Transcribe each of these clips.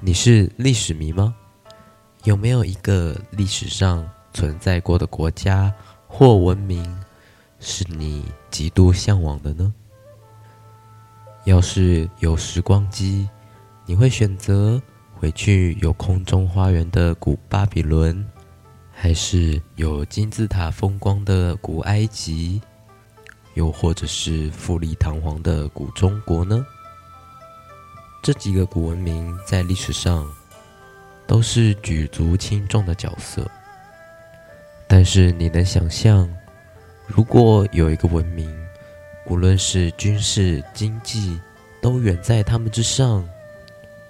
你是历史迷吗？有没有一个历史上存在过的国家或文明是你极度向往的呢？要是有时光机，你会选择回去有空中花园的古巴比伦，还是有金字塔风光的古埃及，又或者是富丽堂皇的古中国呢？这几个古文明在历史上都是举足轻重的角色，但是你能想象，如果有一个文明，无论是军事、经济，都远在他们之上，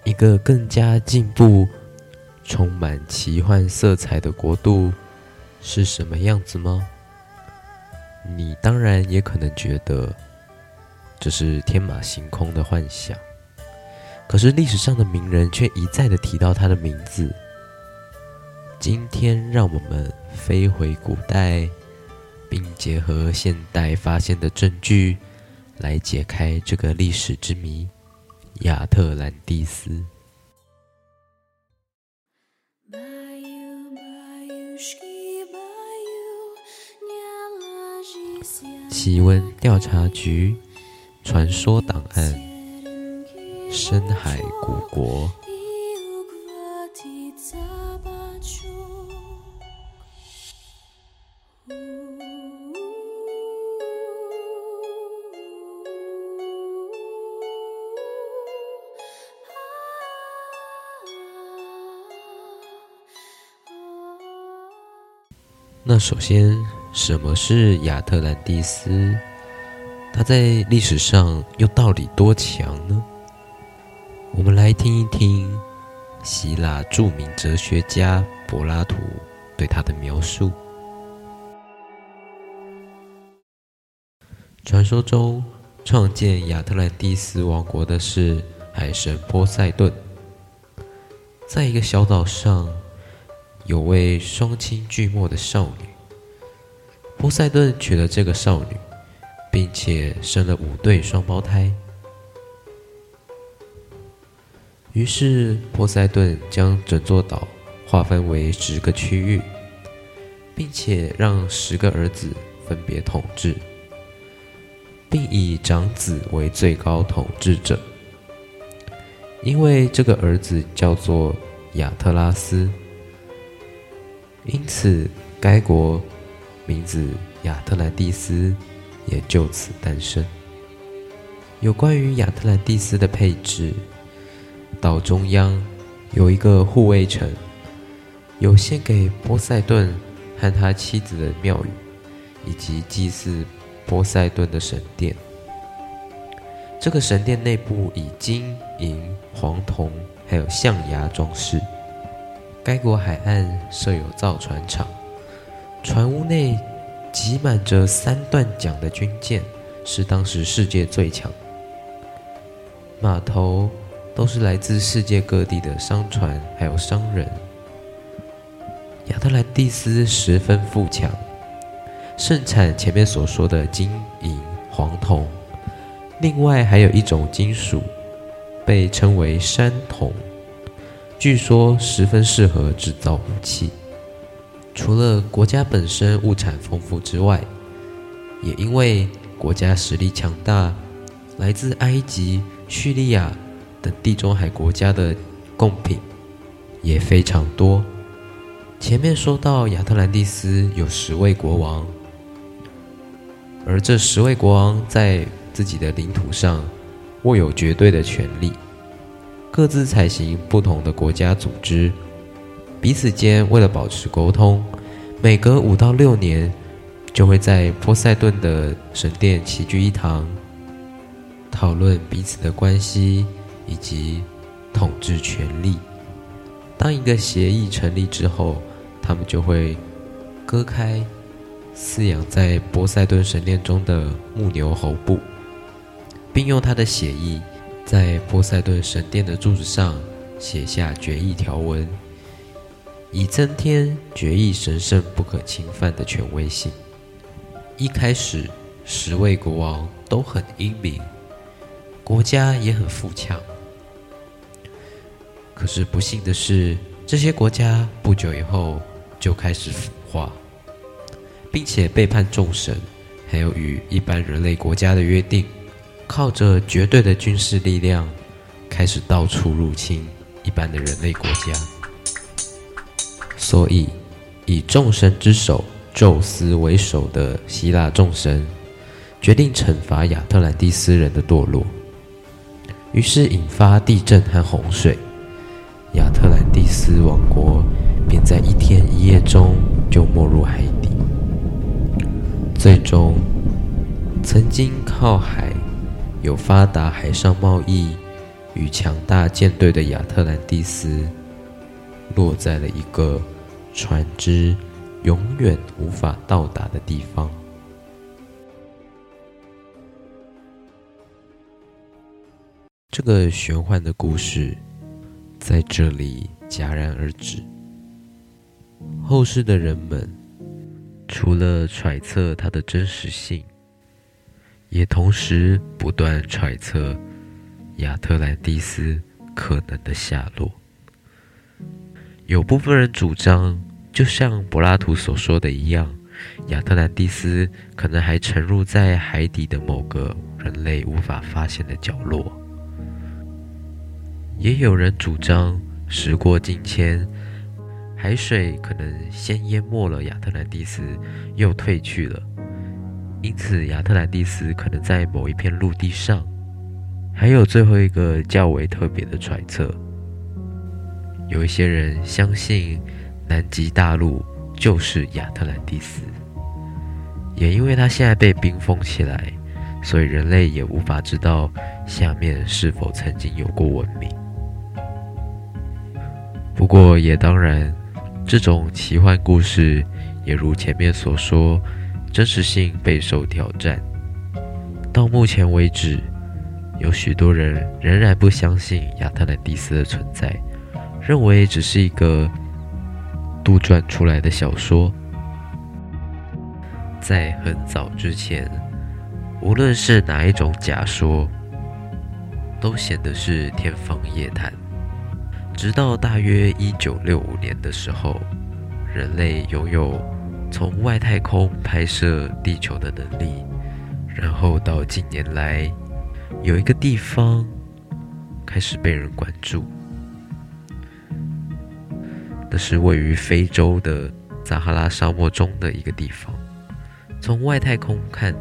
一个更加进步、充满奇幻色彩的国度是什么样子吗？你当然也可能觉得这是天马行空的幻想。可是历史上的名人却一再的提到他的名字。今天，让我们飞回古代，并结合现代发现的证据，来解开这个历史之谜——亚特兰蒂斯。奇闻调查局传说档案。深海古国。那首先，什么是亚特兰蒂斯？它在历史上又到底多强呢？我们来听一听希腊著名哲学家柏拉图对他的描述。传说中，创建亚特兰蒂斯王国的是海神波塞顿。在一个小岛上，有位双亲俱没的少女。波塞顿娶了这个少女，并且生了五对双胞胎。于是，波塞顿将整座岛划分为十个区域，并且让十个儿子分别统治，并以长子为最高统治者。因为这个儿子叫做亚特拉斯，因此该国名字亚特兰蒂斯也就此诞生。有关于亚特兰蒂斯的配置。岛中央有一个护卫城，有献给波塞顿和他妻子的庙宇，以及祭祀波塞顿的神殿。这个神殿内部以金银、黄铜还有象牙装饰。该国海岸设有造船厂，船坞内挤满着三段桨的军舰，是当时世界最强。码头。都是来自世界各地的商船，还有商人。亚特兰蒂斯十分富强，盛产前面所说的金银黄铜，另外还有一种金属，被称为山铜，据说十分适合制造武器。除了国家本身物产丰富之外，也因为国家实力强大，来自埃及、叙利亚。等地中海国家的贡品也非常多。前面说到亚特兰蒂斯有十位国王，而这十位国王在自己的领土上握有绝对的权力，各自采行不同的国家组织，彼此间为了保持沟通，每隔五到六年就会在波塞顿的神殿齐聚一堂，讨论彼此的关系。以及统治权力。当一个协议成立之后，他们就会割开饲养在波塞顿神殿中的牧牛喉部，并用他的血液在波塞顿神殿的柱子上写下决议条文，以增添决议神圣不可侵犯的权威性。一开始，十位国王都很英明，国家也很富强。可是不幸的是，这些国家不久以后就开始腐化，并且背叛众神，还有与一般人类国家的约定，靠着绝对的军事力量，开始到处入侵一般的人类国家。所以，以众神之首宙斯为首的希腊众神，决定惩罚亚特兰蒂斯人的堕落，于是引发地震和洪水。亚特兰蒂斯王国便在一天一夜中就没入海底。最终，曾经靠海有发达海上贸易与强大舰队的亚特兰蒂斯，落在了一个船只永远无法到达的地方。这个玄幻的故事。在这里戛然而止。后世的人们除了揣测它的真实性，也同时不断揣测亚特兰蒂斯可能的下落。有部分人主张，就像柏拉图所说的一样，亚特兰蒂斯可能还沉入在海底的某个人类无法发现的角落。也有人主张，时过境迁，海水可能先淹没了亚特兰蒂斯，又退去了，因此亚特兰蒂斯可能在某一片陆地上。还有最后一个较为特别的揣测，有一些人相信南极大陆就是亚特兰蒂斯，也因为它现在被冰封起来，所以人类也无法知道下面是否曾经有过文明。不过，也当然，这种奇幻故事也如前面所说，真实性备受挑战。到目前为止，有许多人仍然不相信亚特兰蒂斯的存在，认为只是一个杜撰出来的小说。在很早之前，无论是哪一种假说，都显得是天方夜谭。直到大约一九六五年的时候，人类拥有从外太空拍摄地球的能力，然后到近年来，有一个地方开始被人关注，那是位于非洲的撒哈拉沙漠中的一个地方。从外太空看，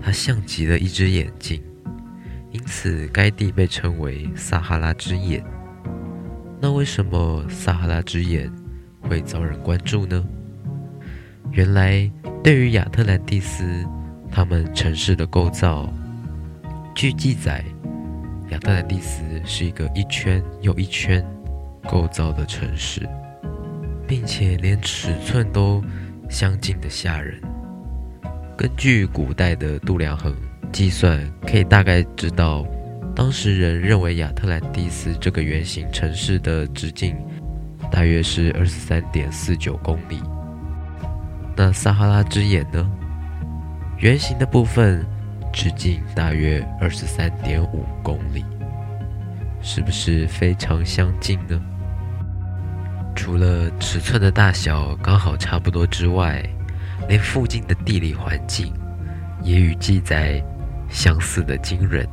它像极了一只眼睛，因此该地被称为撒哈拉之眼。那为什么撒哈拉之眼会遭人关注呢？原来，对于亚特兰蒂斯，他们城市的构造，据记载，亚特兰蒂斯是一个一圈又一圈构造的城市，并且连尺寸都相近的吓人。根据古代的度量衡计算，可以大概知道。当时人认为亚特兰蒂斯这个圆形城市的直径大约是二十三点四九公里。那撒哈拉之眼呢？圆形的部分直径大约二十三点五公里，是不是非常相近呢？除了尺寸的大小刚好差不多之外，连附近的地理环境也与记载相似的惊人。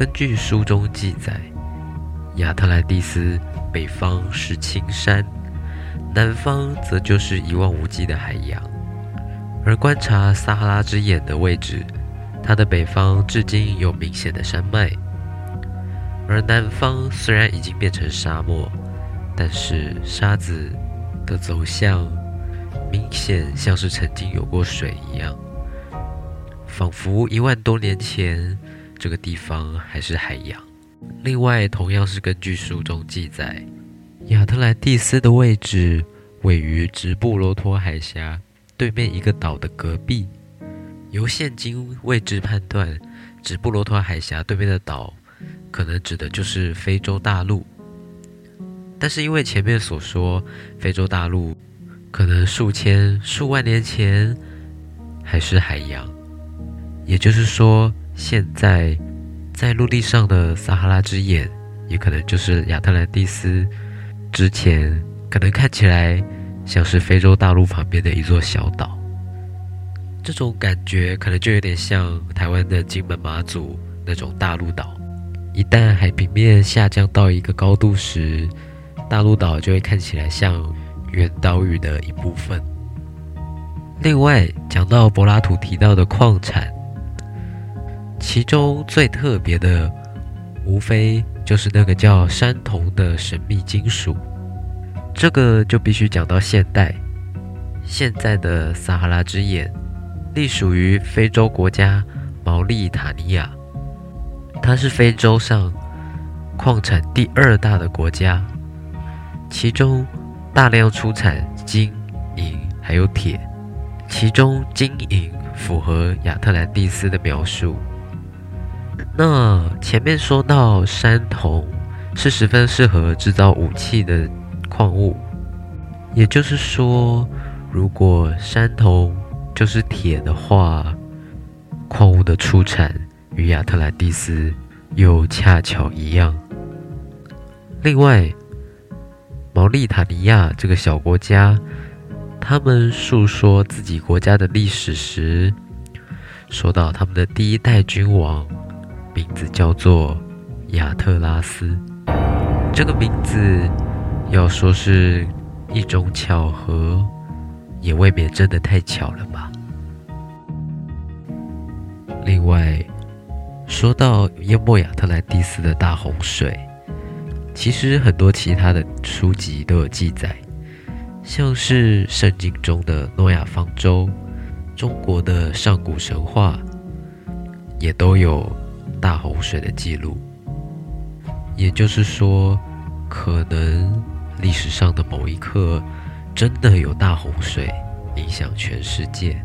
根据书中记载，亚特兰蒂斯北方是青山，南方则就是一望无际的海洋。而观察撒哈拉之眼的位置，它的北方至今有明显的山脉，而南方虽然已经变成沙漠，但是沙子的走向明显像是曾经有过水一样，仿佛一万多年前。这个地方还是海洋。另外，同样是根据书中记载，亚特兰蒂斯的位置位于直布罗陀海峡对面一个岛的隔壁。由现今位置判断，直布罗陀海峡对面的岛可能指的就是非洲大陆。但是因为前面所说，非洲大陆可能数千、数万年前还是海洋，也就是说。现在，在陆地上的撒哈拉之眼也可能就是亚特兰蒂斯之前可能看起来像是非洲大陆旁边的一座小岛。这种感觉可能就有点像台湾的金门马祖那种大陆岛。一旦海平面下降到一个高度时，大陆岛就会看起来像原岛屿的一部分。另外，讲到柏拉图提到的矿产，其中最特别的，无非就是那个叫山铜的神秘金属。这个就必须讲到现代，现在的撒哈拉之眼，隶属于非洲国家毛利塔尼亚，它是非洲上矿产第二大的国家，其中大量出产金、银还有铁。其中金银符合亚特兰蒂斯的描述。那前面说到山铜是十分适合制造武器的矿物，也就是说，如果山铜就是铁的话，矿物的出产与亚特兰蒂斯又恰巧一样。另外，毛利塔尼亚这个小国家。他们述说自己国家的历史时，说到他们的第一代君王，名字叫做亚特拉斯。这个名字要说是一种巧合，也未免真的太巧了吧。另外，说到淹没亚特兰蒂斯的大洪水，其实很多其他的书籍都有记载。像是圣经中的诺亚方舟，中国的上古神话，也都有大洪水的记录。也就是说，可能历史上的某一刻，真的有大洪水影响全世界。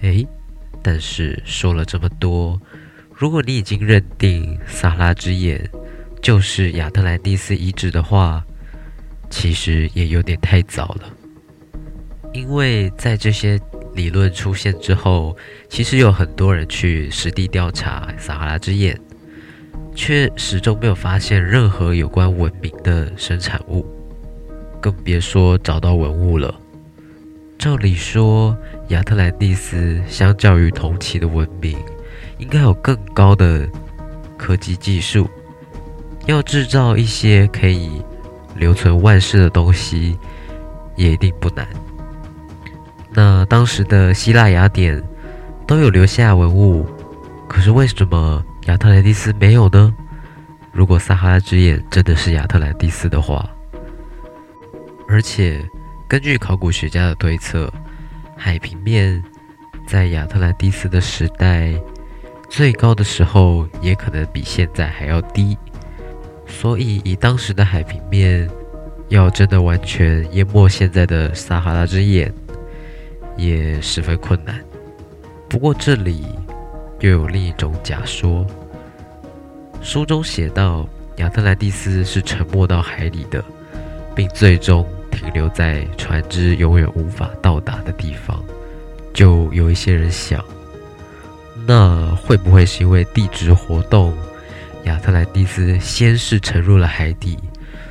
诶，但是说了这么多。如果你已经认定撒拉之眼就是亚特兰蒂斯遗址的话，其实也有点太早了。因为在这些理论出现之后，其实有很多人去实地调查撒哈拉之眼，却始终没有发现任何有关文明的生产物，更别说找到文物了。照理说，亚特兰蒂斯相较于同期的文明，应该有更高的科技技术，要制造一些可以留存万世的东西，也一定不难。那当时的希腊雅典都有留下文物，可是为什么亚特兰蒂斯没有呢？如果撒哈拉之眼真的是亚特兰蒂斯的话，而且根据考古学家的推测，海平面在亚特兰蒂斯的时代。最高的时候也可能比现在还要低，所以以当时的海平面，要真的完全淹没现在的撒哈拉之眼，也十分困难。不过这里又有另一种假说，书中写到亚特兰蒂斯是沉没到海里的，并最终停留在船只永远无法到达的地方，就有一些人想。那会不会是因为地质活动，亚特兰蒂斯先是沉入了海底，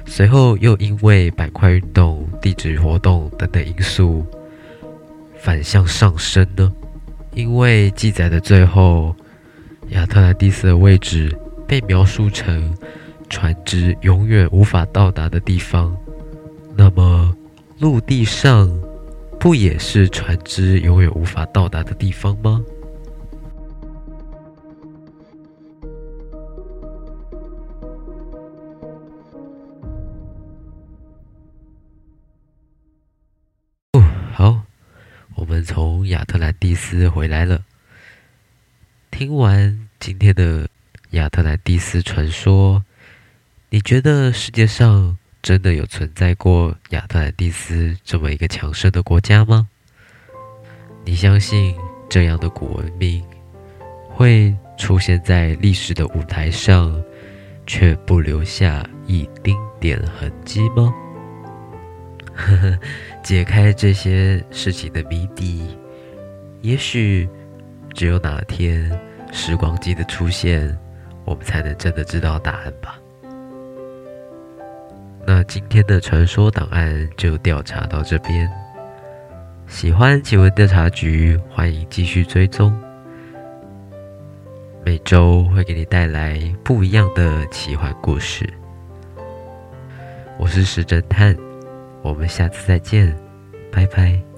随后又因为板块运动、地质活动等等因素反向上升呢？因为记载的最后，亚特兰蒂斯的位置被描述成船只永远无法到达的地方，那么陆地上不也是船只永远无法到达的地方吗？斯回来了。听完今天的亚特兰蒂斯传说，你觉得世界上真的有存在过亚特兰蒂斯这么一个强盛的国家吗？你相信这样的古文明会出现在历史的舞台上，却不留下一丁点痕迹吗？呵呵，解开这些事情的谜底，也许只有哪天时光机的出现，我们才能真的知道答案吧。那今天的传说档案就调查到这边。喜欢奇闻调查局，欢迎继续追踪。每周会给你带来不一样的奇幻故事。我是石侦探，我们下次再见，拜拜。